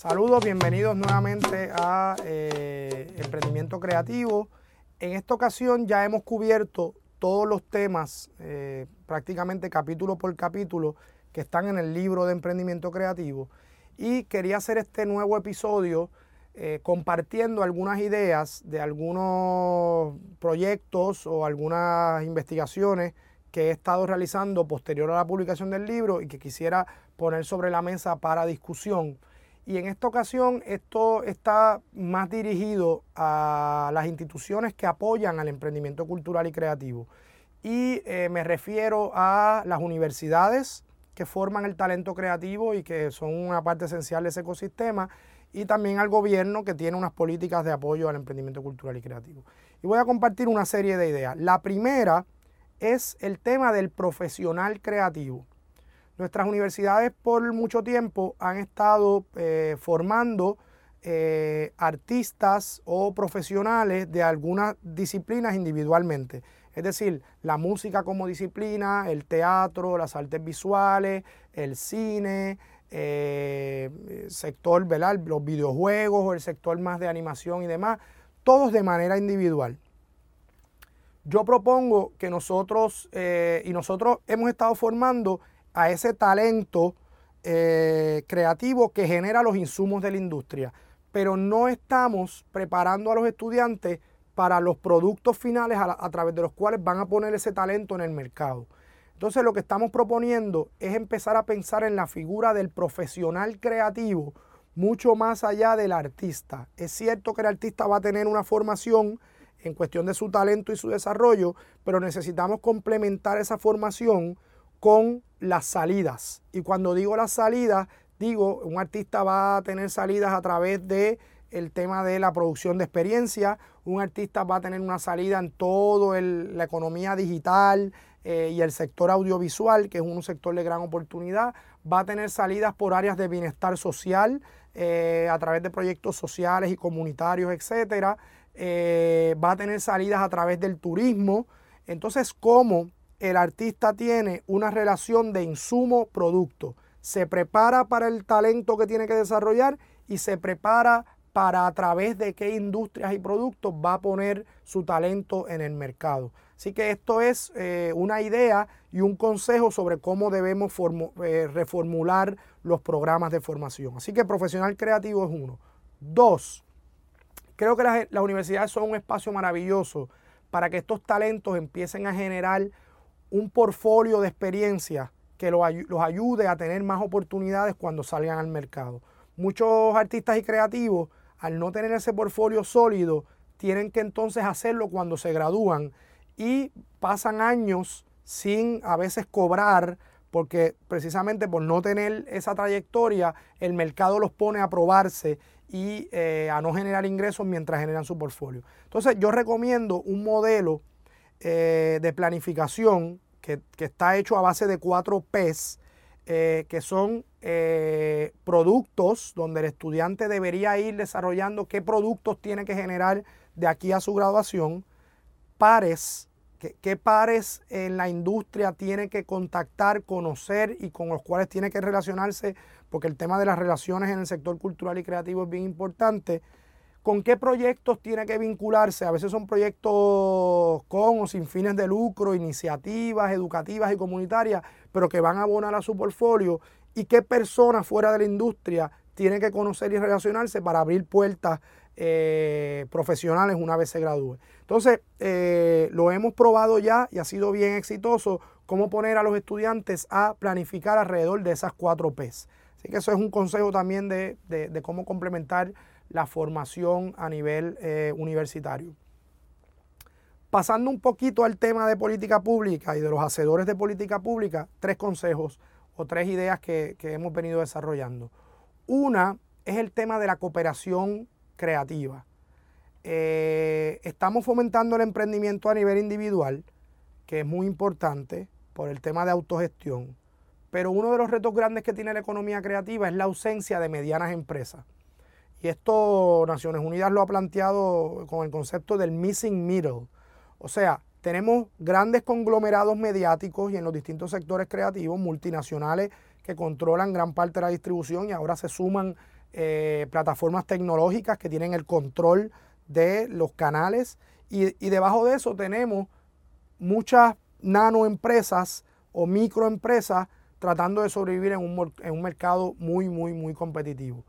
Saludos, bienvenidos nuevamente a eh, Emprendimiento Creativo. En esta ocasión ya hemos cubierto todos los temas, eh, prácticamente capítulo por capítulo, que están en el libro de Emprendimiento Creativo. Y quería hacer este nuevo episodio eh, compartiendo algunas ideas de algunos proyectos o algunas investigaciones que he estado realizando posterior a la publicación del libro y que quisiera poner sobre la mesa para discusión. Y en esta ocasión esto está más dirigido a las instituciones que apoyan al emprendimiento cultural y creativo. Y eh, me refiero a las universidades que forman el talento creativo y que son una parte esencial de ese ecosistema, y también al gobierno que tiene unas políticas de apoyo al emprendimiento cultural y creativo. Y voy a compartir una serie de ideas. La primera es el tema del profesional creativo. Nuestras universidades por mucho tiempo han estado eh, formando eh, artistas o profesionales de algunas disciplinas individualmente. Es decir, la música como disciplina, el teatro, las artes visuales, el cine, eh, sector, ¿verdad? los videojuegos, el sector más de animación y demás, todos de manera individual. Yo propongo que nosotros, y nosotros hemos estado formando a ese talento eh, creativo que genera los insumos de la industria, pero no estamos preparando a los estudiantes para los productos finales a, través de los cuales van a poner ese talento en el mercado. Entonces lo que estamos proponiendo es empezar a pensar en la figura del profesional creativo mucho más allá del artista. Es cierto que el artista va a tener una formación en cuestión de su talento y su desarrollo, pero necesitamos complementar esa formación con las salidas. Y cuando digo las salidas, digo, un artista va a tener salidas a través de el tema de la producción de experiencia, un artista va a tener una salida en todo la economía digital eh, y el sector audiovisual, que es un sector de gran oportunidad, va a tener salidas por áreas de bienestar social, eh, a través de proyectos sociales y comunitarios, etcétera, eh, va a tener salidas a través del turismo. Entonces, ¿cómo el artista tiene una relación de insumo-producto. Se prepara para el talento que tiene que desarrollar y se prepara para a través de qué industrias y productos va a poner su talento en el mercado. Así que esto es eh, una idea y un consejo sobre cómo debemos eh, reformular los programas de formación. Así que profesional creativo es uno. Dos, creo que las, las universidades son un espacio maravilloso para que estos talentos empiecen a generar un portfolio de experiencia que los, ayude a tener más oportunidades cuando salgan al mercado. Muchos artistas y creativos, al no tener ese portfolio sólido, tienen que entonces hacerlo cuando se gradúan y pasan años sin a veces cobrar porque precisamente por no tener esa trayectoria, el mercado los pone a probarse y eh, a no generar ingresos mientras generan su portfolio. Entonces yo recomiendo un modelo eh, de planificación que, está hecho a base de cuatro P's, eh, que son eh, productos donde el estudiante debería ir desarrollando qué productos tiene que generar de aquí a su graduación, pares, qué pares en la industria tiene que contactar, conocer y con los cuales tiene que relacionarse, porque el tema de las relaciones en el sector cultural y creativo es bien importante con qué proyectos tiene que vincularse. A veces son proyectos con o sin fines de lucro, iniciativas educativas y comunitarias, pero que van a abonar a su portfolio y qué personas fuera de la industria tiene que conocer y relacionarse para abrir puertas eh, profesionales una vez se gradúe. Entonces, eh, lo hemos probado ya y ha sido bien exitoso cómo poner a los estudiantes a planificar alrededor de esas cuatro P's. Así que eso es un consejo también de, de cómo complementar la formación a nivel eh, universitario. Pasando un poquito al tema de política pública y de los hacedores de política pública, tres consejos o tres ideas que, hemos venido desarrollando. Una es el tema de la cooperación creativa. Eh, estamos fomentando el emprendimiento a nivel individual, que es muy importante por el tema de autogestión, pero uno de los retos grandes que tiene la economía creativa es la ausencia de medianas empresas. Y esto Naciones Unidas lo ha planteado con el concepto del missing middle. O sea, tenemos grandes conglomerados mediáticos y en los distintos sectores creativos, multinacionales que controlan gran parte de la distribución y ahora se suman eh, plataformas tecnológicas que tienen el control de los canales y, debajo de eso tenemos muchas nanoempresas o microempresas tratando de sobrevivir en un, en un mercado muy, muy, muy competitivo.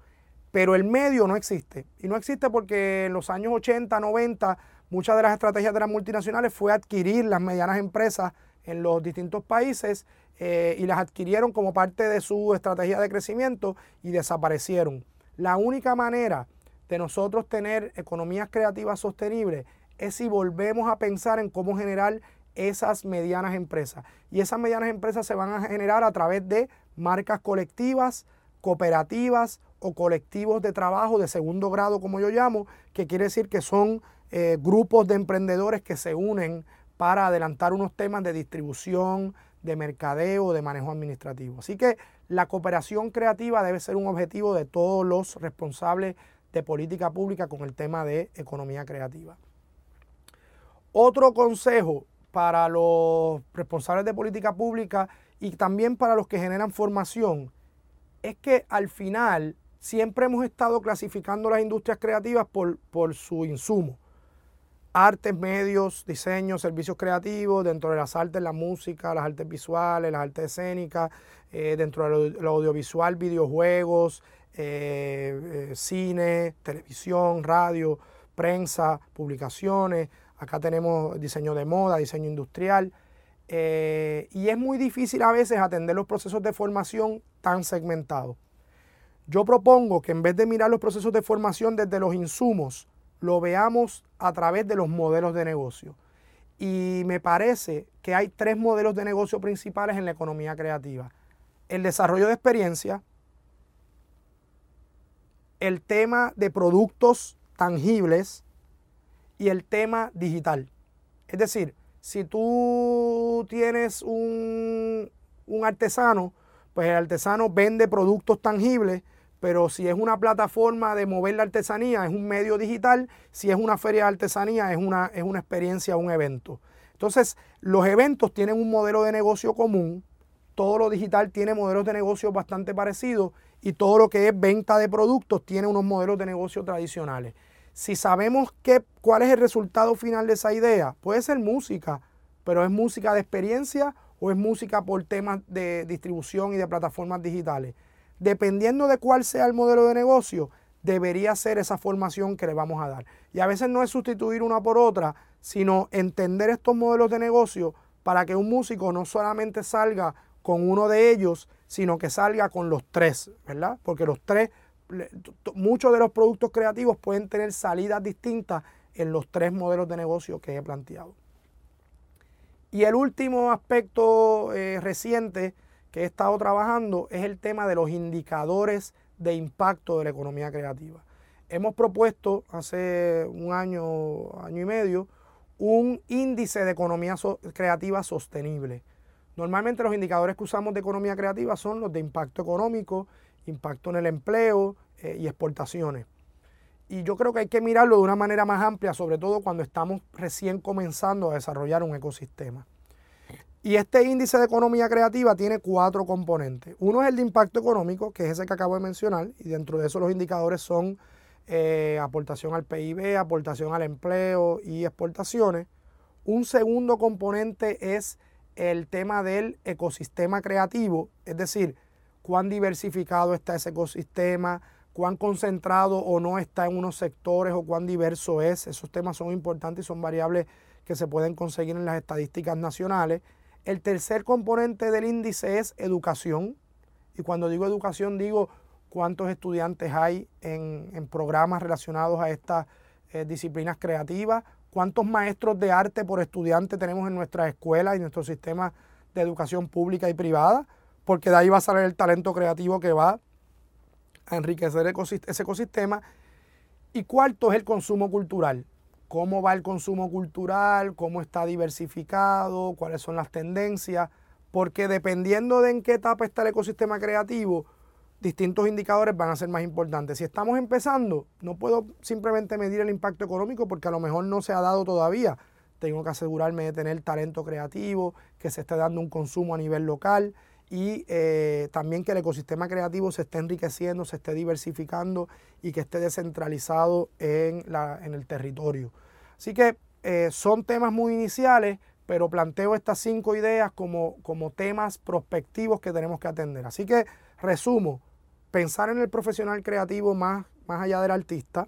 Pero el medio no existe. Y no existe porque en los años 80, 90, muchas de las estrategias de las multinacionales fue adquirir las medianas empresas en los distintos países eh, y las adquirieron como parte de su estrategia de crecimiento y desaparecieron. La única manera de nosotros tener economías creativas sostenibles es si volvemos a pensar en cómo generar esas medianas empresas. Y esas medianas empresas se van a generar a través de marcas colectivas, cooperativas o colectivos de trabajo de segundo grado, como yo llamo, que quiere decir que son eh, grupos de emprendedores que se unen para adelantar unos temas de distribución, de mercadeo, de manejo administrativo. Así que la cooperación creativa debe ser un objetivo de todos los responsables de política pública con el tema de economía creativa. Otro consejo para los responsables de política pública y también para los que generan formación es que al final siempre hemos estado clasificando las industrias creativas por, su insumo. Artes, medios, diseño, servicios creativos, dentro de las artes, la música, las artes visuales, las artes escénicas, eh, dentro de lo, audiovisual, videojuegos, eh, eh, cine, televisión, radio, prensa, publicaciones. Acá tenemos diseño de moda, diseño industrial. y es muy difícil a veces atender los procesos de formación tan segmentados. Yo propongo que en vez de mirar los procesos de formación desde los insumos, lo veamos a través de los modelos de negocio. Y me parece que hay tres modelos de negocio principales en la economía creativa. El desarrollo de experiencia, el tema de productos tangibles y el tema digital. Es decir, si tú tienes un, un artesano, pues el artesano vende productos tangibles pero si es una plataforma de mover la artesanía, es un medio digital, si es una feria de artesanía, es una, es una experiencia, un evento. Entonces, los eventos tienen un modelo de negocio común, todo lo digital tiene modelos de negocio bastante parecidos y todo lo que es venta de productos tiene unos modelos de negocio tradicionales. Si sabemos qué, cuál es el resultado final de esa idea, puede ser música, pero es música de experiencia o es música por temas de distribución y de plataformas digitales dependiendo de cuál sea el modelo de negocio, debería ser esa formación que le vamos a dar. Y a veces no es sustituir una por otra, sino entender estos modelos de negocio para que un músico no solamente salga con uno de ellos, sino que salga con los tres, ¿verdad? Porque los tres, muchos de los productos creativos pueden tener salidas distintas en los tres modelos de negocio que he planteado. Y el último aspecto eh, reciente que he estado trabajando es el tema de los indicadores de impacto de la economía creativa. Hemos propuesto hace un año, año y medio, un índice de economía creativa sostenible. Normalmente los indicadores que usamos de economía creativa son los de impacto económico, impacto en el empleo eh, y exportaciones. Y yo creo que hay que mirarlo de una manera más amplia, sobre todo cuando estamos recién comenzando a desarrollar un ecosistema. Y este índice de economía creativa tiene cuatro componentes. Uno es el de impacto económico, que es ese que acabo de mencionar, y dentro de eso los indicadores son eh, aportación al PIB, aportación al empleo y exportaciones. Un segundo componente es el tema del ecosistema creativo, es decir, cuán diversificado está ese ecosistema, cuán concentrado o no está en unos sectores o cuán diverso es. Esos temas son importantes y son variables que se pueden conseguir en las estadísticas nacionales. El tercer componente del índice es educación. Y cuando digo educación digo cuántos estudiantes hay en, programas relacionados a estas eh, disciplinas creativas, cuántos maestros de arte por estudiante tenemos en nuestras escuelas y nuestro sistema de educación pública y privada, porque de ahí va a salir el talento creativo que va a enriquecer ese ecosistema. Y cuarto es el consumo cultural cómo va el consumo cultural, cómo está diversificado, cuáles son las tendencias, porque dependiendo de en qué etapa está el ecosistema creativo, distintos indicadores van a ser más importantes. Si estamos empezando, no puedo simplemente medir el impacto económico porque a lo mejor no se ha dado todavía. Tengo que asegurarme de tener talento creativo, que se esté dando un consumo a nivel local y eh, también que el ecosistema creativo se esté enriqueciendo, se esté diversificando y que esté descentralizado en, la, en el territorio. Así que eh, son temas muy iniciales, pero planteo estas cinco ideas como, como temas prospectivos que tenemos que atender. Así que resumo, pensar en el profesional creativo más, más allá del artista,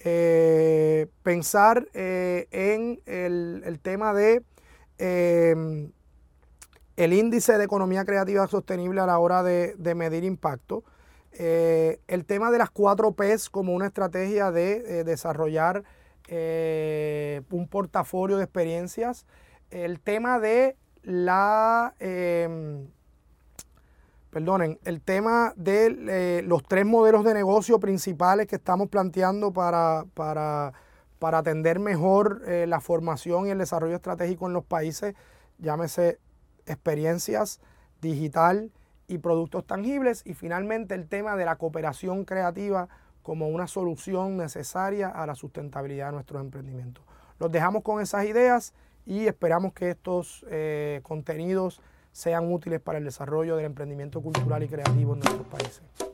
eh, pensar en el, tema de el índice de economía creativa sostenible a la hora de, medir impacto, el tema de las cuatro Ps como una estrategia de desarrollar eh, un portafolio de experiencias. El tema de la, perdonen, el tema de eh, los tres modelos de negocio principales que estamos planteando para, para, para atender mejor eh, la formación y el desarrollo estratégico en los países, llámese experiencias digital y productos tangibles. Y finalmente el tema de la cooperación creativa como una solución necesaria a la sustentabilidad de nuestros emprendimientos. Los dejamos con esas ideas y esperamos que estos eh, contenidos sean útiles para el desarrollo del emprendimiento cultural y creativo en nuestros países.